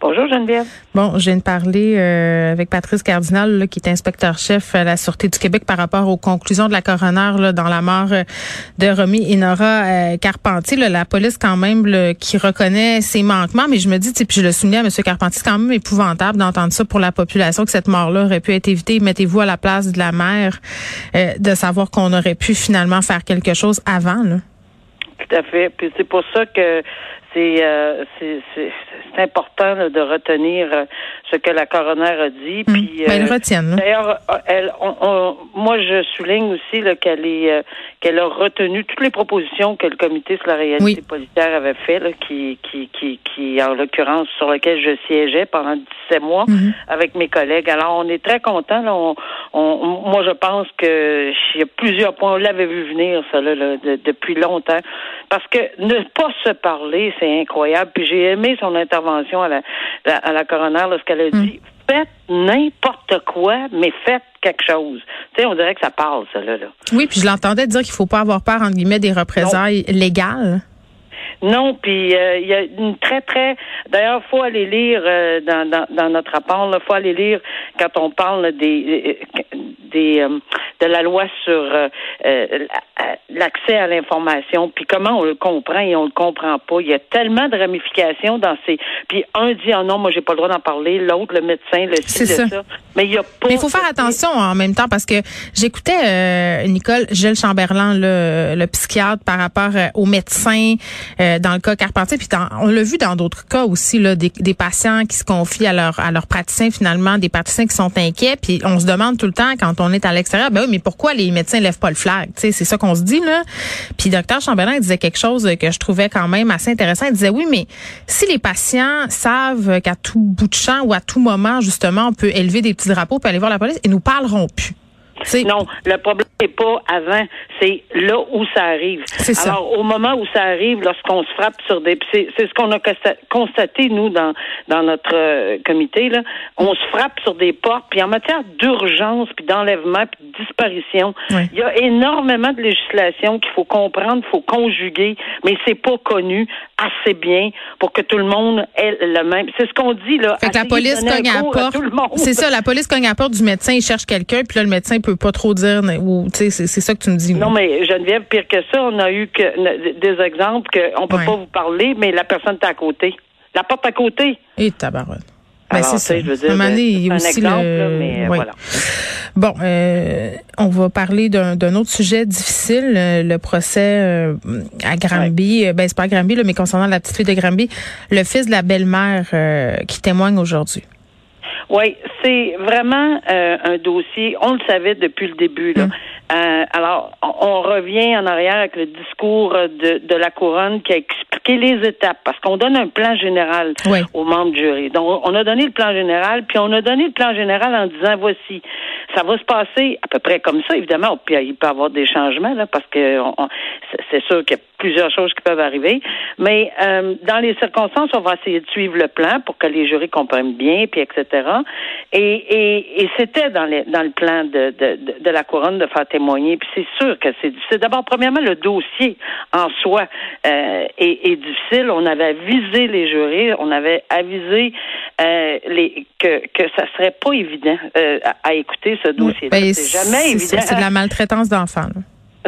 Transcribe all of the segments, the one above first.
Bonjour Geneviève. Bon, je viens de parler euh, avec Patrice Cardinal, là, qui est inspecteur-chef à la Sûreté du Québec par rapport aux conclusions de la coroner là, dans la mort euh, de Romy et Nora euh, Carpentier. Là, la police, quand même, là, qui reconnaît ses manquements, mais je me dis, puis je le soulignais à M. Carpentier, c'est quand même épouvantable d'entendre ça pour la population, que cette mort-là aurait pu être évitée. Mettez-vous à la place de la mère, euh, de savoir qu'on aurait pu finalement faire quelque chose avant. Là. Tout à fait. Puis c'est pour ça que c'est euh, c'est important là, de retenir euh, ce que la coroner a dit. Hum. Puis Ben, euh, retiennent. D'ailleurs, euh, elle, on- on- moi, je souligne aussi qu'elle est, euh, qu'elle a retenu toutes les propositions que le comité sur la réalité Oui. policière avait fait, là, qui, qui, qui, qui, en l'occurrence, sur lequel je siégeais pendant 17 mois Mhm. avec mes collègues. Alors, on est très contents. Là, on, on- moi, je pense que il y a plusieurs points. On l'avait vu venir, ça, là, là, de- depuis longtemps. Parce que ne pas se parler, c'est incroyable. Puis j'ai aimé son intervention à la, à la coroner lorsqu'elle a dit faites n'importe quoi, mais faites quelque chose. Tu sais, on dirait que ça parle, ça, là. là. Oui, puis je l'entendais dire qu'il faut pas avoir peur, entre guillemets, des représailles légales. Non, puis euh, il y a une très très. D'ailleurs, faut aller lire euh, dans, dans, dans notre rapport. Il faut aller lire quand on parle des euh, des euh, de la loi sur euh, euh, l'accès à l'information, puis comment on le comprend et on le comprend pas. Il y a tellement de ramifications dans ces. Puis un dit ah non, moi j'ai pas le droit d'en parler. L'autre, le médecin, le ci, ça. ça. Mais il y a pas. Mais il faut faire attention en même temps parce que j'écoutais euh, Nicole Gilles Chamberlain, le, le psychiatre, par rapport euh, aux médecins euh, dans le cas Carpentier. Puis dans- on l'a vu dans d'autres cas aussi, là, des, des patients qui se confient à leur à leurs praticiens finalement, des praticiens qui sont inquiets. Puis on se demande tout le temps quand on est à l'extérieur, ben oui, mais pourquoi les médecins lèvent pas le flag? C'est ça qu'on se dit là. Puis docteur Chamberlain il disait quelque chose que je trouvais quand même assez intéressant. Il disait oui, mais si les patients savent qu'à tout bout de champ ou à tout moment justement on peut élever des petits drapeaux puis aller voir la police, ils nous parleront plus. Non, le problème n'est pas avant, c'est là où ça arrive. Ça. Alors, au moment où ça arrive, lorsqu'on se frappe sur des... C'est ce qu'on a consta- constaté, nous, dans, dans notre euh, comité. Là. On se frappe sur des portes, puis en matière d'urgence, puis d'enlèvement, puis de disparition, Oui. il y a énormément de législation qu'il faut comprendre, qu'il faut conjuguer, mais c'est pas connu assez bien pour que tout le monde ait le même... C'est ce qu'on dit, là. Fait que la police cogne à la porte. C'est ça, la police cogne à la porte du médecin, il cherche quelqu'un, puis là le médecin peut pas trop dire ou c'est ça que tu me dis. Non, mais Geneviève, pire que ça, on a eu que des exemples qu'on peut Ouais. pas vous parler, mais la personne est à côté. La porte à côté. Et tabarouette. Ben, c'est ça. je veux dire, un un aussi exemple, le- là, mais, oui. voilà. Bon, euh, on va parler d'un autre sujet difficile, euh, le procès euh, à Granby. Euh, Ben c'est pas à Granby, là, mais concernant la petite fille de Granby, le fils de la belle-mère euh, qui témoigne aujourd'hui. Oui, c'est vraiment euh, un dossier, on le savait depuis le début. Là. Mm. Euh, alors, on, on revient en arrière avec le discours de, de la couronne qui a expliqué les étapes, parce qu'on donne un plan général Oui. aux membres du jury. Donc, on a donné le plan général, puis on a donné le plan général en disant, voici, ça va se passer à peu près comme ça, évidemment. Puis il peut y avoir des changements, là, parce que on- on- c'est- sûr qu'il y a plusieurs choses qui peuvent arriver. Mais euh, dans les circonstances, on va essayer de suivre le plan pour que les jurys comprennent bien, puis etc. Et, et, et c'était dans, les, dans le plan de, de, de, de la couronne de faire témoigner. Puis c'est sûr que c'est difficile. D'abord, premièrement, le dossier en soi euh, est, est difficile. On avait avisé les jurys, on avait avisé euh, les, que, que ça serait pas évident euh, à, à écouter ce dossier-là. Ben, c'est jamais évident. C'est de la maltraitance d'enfants.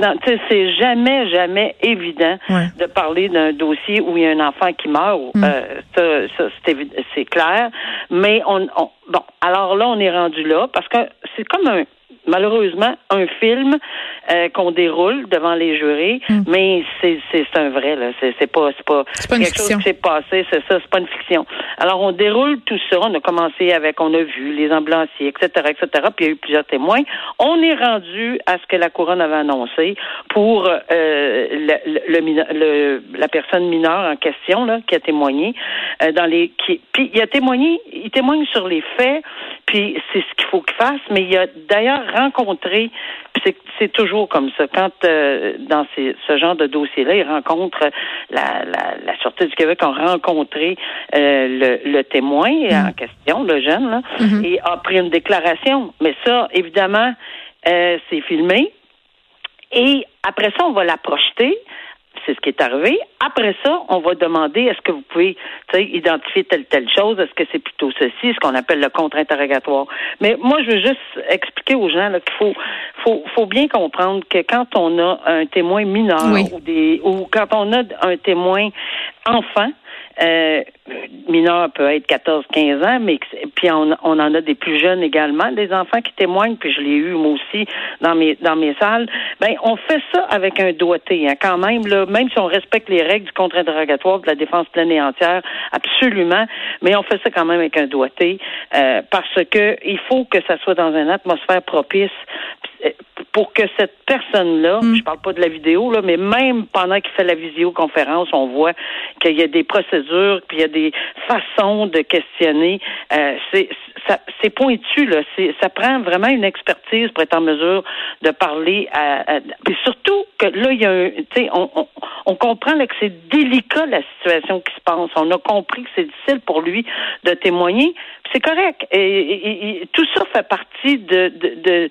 Non, c'est jamais, jamais évident Ouais. de parler d'un dossier où il y a un enfant qui meurt. Mm. Euh, ça, ça c'est clair. Mais on, on- bon, alors là, on est rendu là parce que c'est comme un, malheureusement, un film euh, qu'on déroule devant les jurés, mais c'est un vrai là. C'est c'est pas c'est pas, quelque chose qui s'est passé. C'est ça, c'est pas une fiction. Alors on déroule tout ça. On a commencé avec, on a vu les ambulanciers, etc., etc. Puis il y a eu plusieurs témoins. On est rendu à ce que la couronne avait annoncé pour euh, le, le- le- la personne mineure en question là qui a témoigné euh, dans les qui puis il a témoigné il témoigne sur les faits puis c'est ce qu'il faut qu'il fasse. Mais il a d'ailleurs rencontré, c'est toujours comme ça. Quand euh, dans ces, ce genre de dossier-là, il rencontre la, la, la Sûreté du Québec a rencontré euh, le, le, témoin mm. en question, le jeune, là, mm-hmm. et a pris une déclaration. Mais ça, évidemment, euh, c'est filmé. Et après ça, on va la projeter c'est ce qui est arrivé. Après ça, on va demander est-ce que vous pouvez identifier telle telle chose, est-ce que c'est plutôt ceci, ce qu'on appelle le contre-interrogatoire. Mais moi, je veux juste expliquer aux gens qu'il faut, faut, faut bien comprendre que quand on a un témoin mineur ou des ou quand on a un témoin enfant, euh, mineur peut être 14-15 ans, mais puis on, on, en a des plus jeunes également, des enfants qui témoignent, puis je l'ai eu moi aussi dans mes dans mes salles. Ben on fait ça avec un doigté, hein, quand même là, même si on respecte les règles du contre-interrogatoire de la défense pleine et entière, absolument, mais on fait ça quand même avec un doigté euh, parce que il faut que ça soit dans une atmosphère propice pour que cette personne-là, mm. je parle pas de la vidéo, là, mais même pendant qu'il fait la visioconférence, on voit qu'il y a des procédures, puis il y a des façons de questionner. Euh, c'est pointu là. Ça prend vraiment une expertise pour être en mesure de parler. À, à puis surtout que là, il y a un, tu sais, on, on, on, comprend là, que c'est délicat la situation qui se passe. On a compris que c'est difficile pour lui de témoigner. C'est correct. Et, tout ça fait partie de, de, de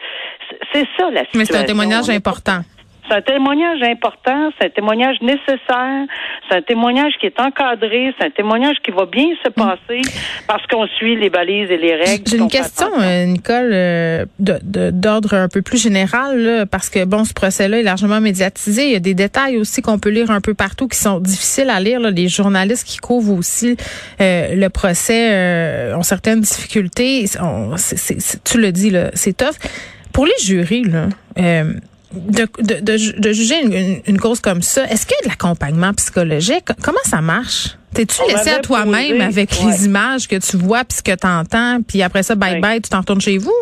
c'est ça la situation. Mais c'est un témoignage important. C'est un témoignage important, c'est un témoignage nécessaire, c'est un témoignage qui est encadré, c'est un témoignage qui va bien se passer parce qu'on suit les balises et les règles. J'ai une question, euh, Nicole, euh, d'ordre un peu plus général, parce que bon, ce procès-là est largement médiatisé. Il y a des détails aussi qu'on peut lire un peu partout qui sont difficiles à lire. Les journalistes qui couvrent aussi euh, le procès ont certaines difficultés. tu le dis, c'est tough. Pour les jurys, là, de, de, de, juger une, cause comme ça, est-ce qu'il y a de l'accompagnement psychologique? Comment ça marche? T'es-tu laissé à toi-même avec les images que tu vois puis ce que tu entends, puis après ça, bye bye, tu t'en retournes chez vous?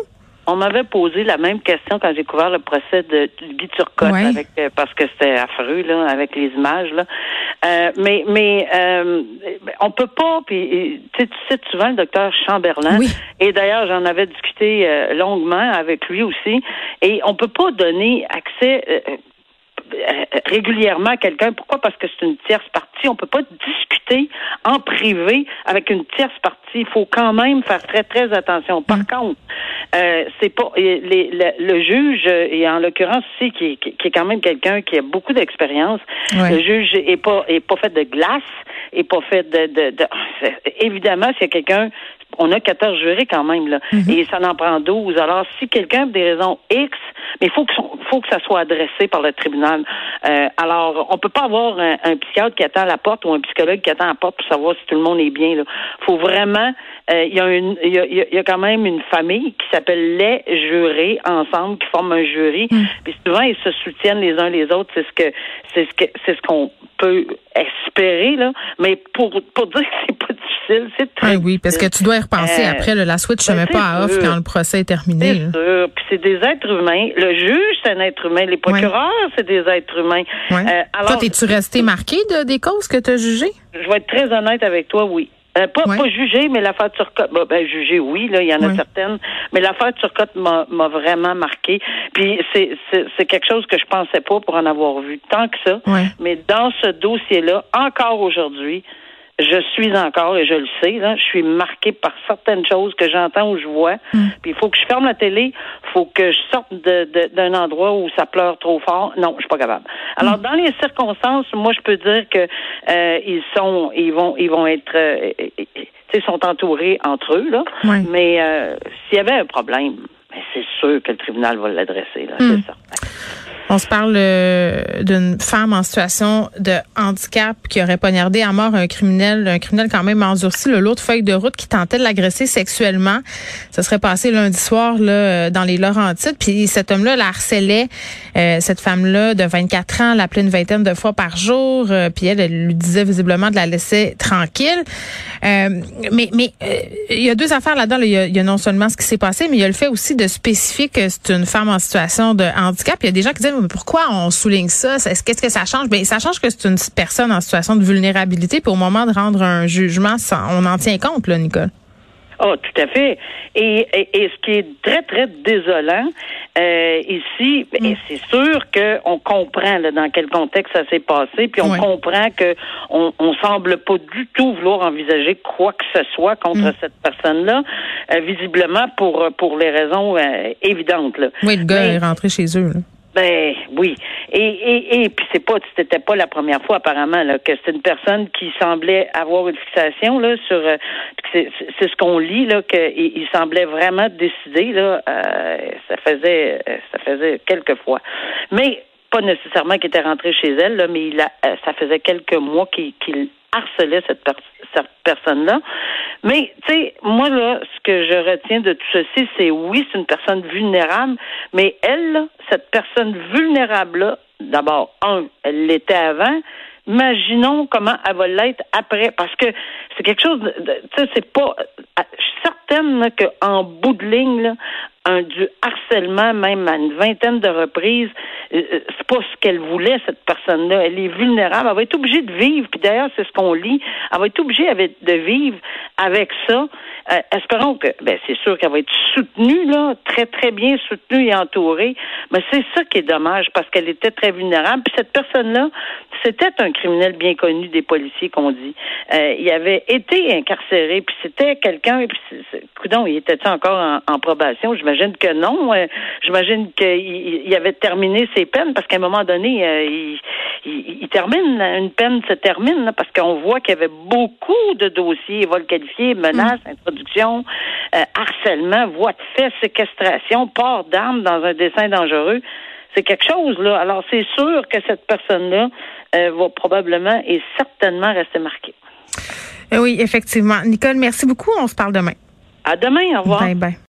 On m'avait posé la même question quand j'ai couvert le procès de, Guy Turcotte avec euh, parce que c'était affreux là avec les images là. Euh, mais mais euh, on peut pas puis tu sais souvent le docteur Chamberlain. Et d'ailleurs j'en avais discuté euh, longuement avec lui aussi. Et on peut pas donner accès régulièrement à quelqu'un. Pourquoi? Parce que c'est une tierce partie. On peut pas discuter en privé avec une tierce partie. Il faut quand même faire très, très attention. Par mm. contre, euh, c'est pas les, le, juge, et en l'occurrence aussi, qui, qui, est quand même quelqu'un qui a beaucoup d'expérience, le juge est pas est pas fait de glace, est pas fait de, de, de évidemment, s'il y a quelqu'un on a 14 jurés quand même, là. Mhm. Et ça en prend 12. Alors, si quelqu'un a des raisons X, mais il faut que, faut que ça soit adressé par le tribunal. Euh, alors, on peut pas avoir un, psychiatre qui attend à la porte ou un psychologue qui attend à la porte pour savoir si tout le monde est bien. Il faut vraiment... Euh, il y, a une, y, a, y a quand même une famille qui s'appelle les jurés ensemble, qui forment un jury. Mhm. Puis souvent, ils se soutiennent les uns les autres. C'est ce que c'est ce que c'est ce qu'on peut espérer, là. Mais pour, pour dire que c'est pas difficile, c'est très oui, oui, parce que tu dois y repenser euh, après. la switch se ben, met pas à off quand le procès est terminé. C'est sûr. Puis c'est des êtres humains. Le juge, c'est un être humain. Les procureurs, c'est des êtres humains. Euh, alors, toi, es-tu resté marqué de, des causes que tu as jugées? Je vais être très honnête avec toi, oui. Euh, pas, pas jugé, mais l'affaire Turcotte, ben, ben jugé, oui, là, il y en a certaines, mais l'affaire Turcotte m'a vraiment marqué. Puis c'est quelque chose que je pensais pas pour en avoir vu tant que ça. Mais dans ce dossier-là, encore aujourd'hui, je suis encore, et je le sais, là, je suis marquée par certaines choses que j'entends ou je vois. Mm. Puis il faut que je ferme la télé, il faut que je sorte d'un endroit où ça pleure trop fort. Non, je suis pas capable. Alors, mm. dans les circonstances, moi, je peux dire que euh, ils sont, ils vont, ils vont être, euh, ils sont entourés entre eux, là. Mais euh, s'il y avait un problème, ben, c'est sûr que le tribunal va l'adresser, là, c'est ça. On se parle euh, d'une femme en situation de handicap qui aurait poignardé à mort un criminel, un criminel quand même endurci, le l'autre feuille de route qui tentait de l'agresser sexuellement. Ça serait passé lundi soir là dans les Laurentides. Puis cet homme-là la harcelait, euh, cette femme-là de 24 ans, l'appelait une vingtaine de fois par jour. Euh, puis elle, elle lui disait visiblement de la laisser tranquille. mais mais il y a deux affaires là-dedans. Il, y a non seulement ce qui s'est passé, mais il y a le fait aussi de spécifier que c'est une femme en situation de handicap. Il y a des gens qui disent mais pourquoi on souligne ça? Qu'est-ce que ça change? Bien, ça change que c'est une personne en situation de vulnérabilité, puis au moment de rendre un jugement, on en tient compte, là, Nicole. Oh, tout à fait. Et, et, ce qui est très, très désolant euh, ici, mm. c'est sûr qu'on comprend là, dans quel contexte ça s'est passé, puis on comprend que on, on semble pas du tout vouloir envisager quoi que ce soit contre mm. cette personne-là, euh, visiblement pour pour les raisons euh, évidentes. Là. Oui, le gars est rentré chez eux. Là. Ben oui. Et, et, et puis c'est pas c'était pas la première fois apparemment là, que c'est une personne qui semblait avoir une fixation là sur euh, c'est, ce qu'on lit là qu'il il semblait vraiment décider là euh, ça faisait ça faisait quelques fois. Mais pas nécessairement qu'il était rentré chez elle, là, mais il a, euh, ça faisait quelques mois qu'il, qu'il harcelait cette, cette personne-là. Mais, tu sais, moi, là, ce que je retiens de tout ceci, c'est oui, c'est une personne vulnérable, mais elle, cette personne vulnérable-là, d'abord, un, elle l'était avant, imaginons comment elle va l'être après, parce que c'est quelque chose, tu sais, c'est pas, je suis certaine qu'en bout de ligne, là, du harcèlement, même à une vingtaine de reprises, euh, euh, c'est pas ce qu'elle voulait, cette personne-là. Elle est vulnérable. Elle va être obligée de vivre, puis d'ailleurs, c'est ce qu'on lit. Elle va être obligée de vivre avec ça. Euh, espérons que, ben, c'est sûr qu'elle va être soutenue, là, très, très bien soutenue et entourée. Mais c'est ça qui est dommage, parce qu'elle était très vulnérable. Puis cette personne-là, c'était un criminel bien connu des policiers, qu'on dit. il avait été incarcéré, puis c'était quelqu'un, puis, coudon, il était encore en, en probation? J'imagine que non. J'imagine qu'il avait terminé ses peines, parce qu'à un moment donné, il, il, termine, une peine se termine, parce qu'on voit qu'il y avait beaucoup de dossiers, vol qualifié, menaces, mm. introduction, euh, harcèlement, voie de fait, séquestration, port d'armes dans un dessin dangereux. C'est quelque chose, là. Alors, c'est sûr que cette personne-là euh, va probablement et certainement rester marquée. Euh, oui, effectivement. Nicole, merci beaucoup. On se parle demain. À demain. Au revoir. Bye bye.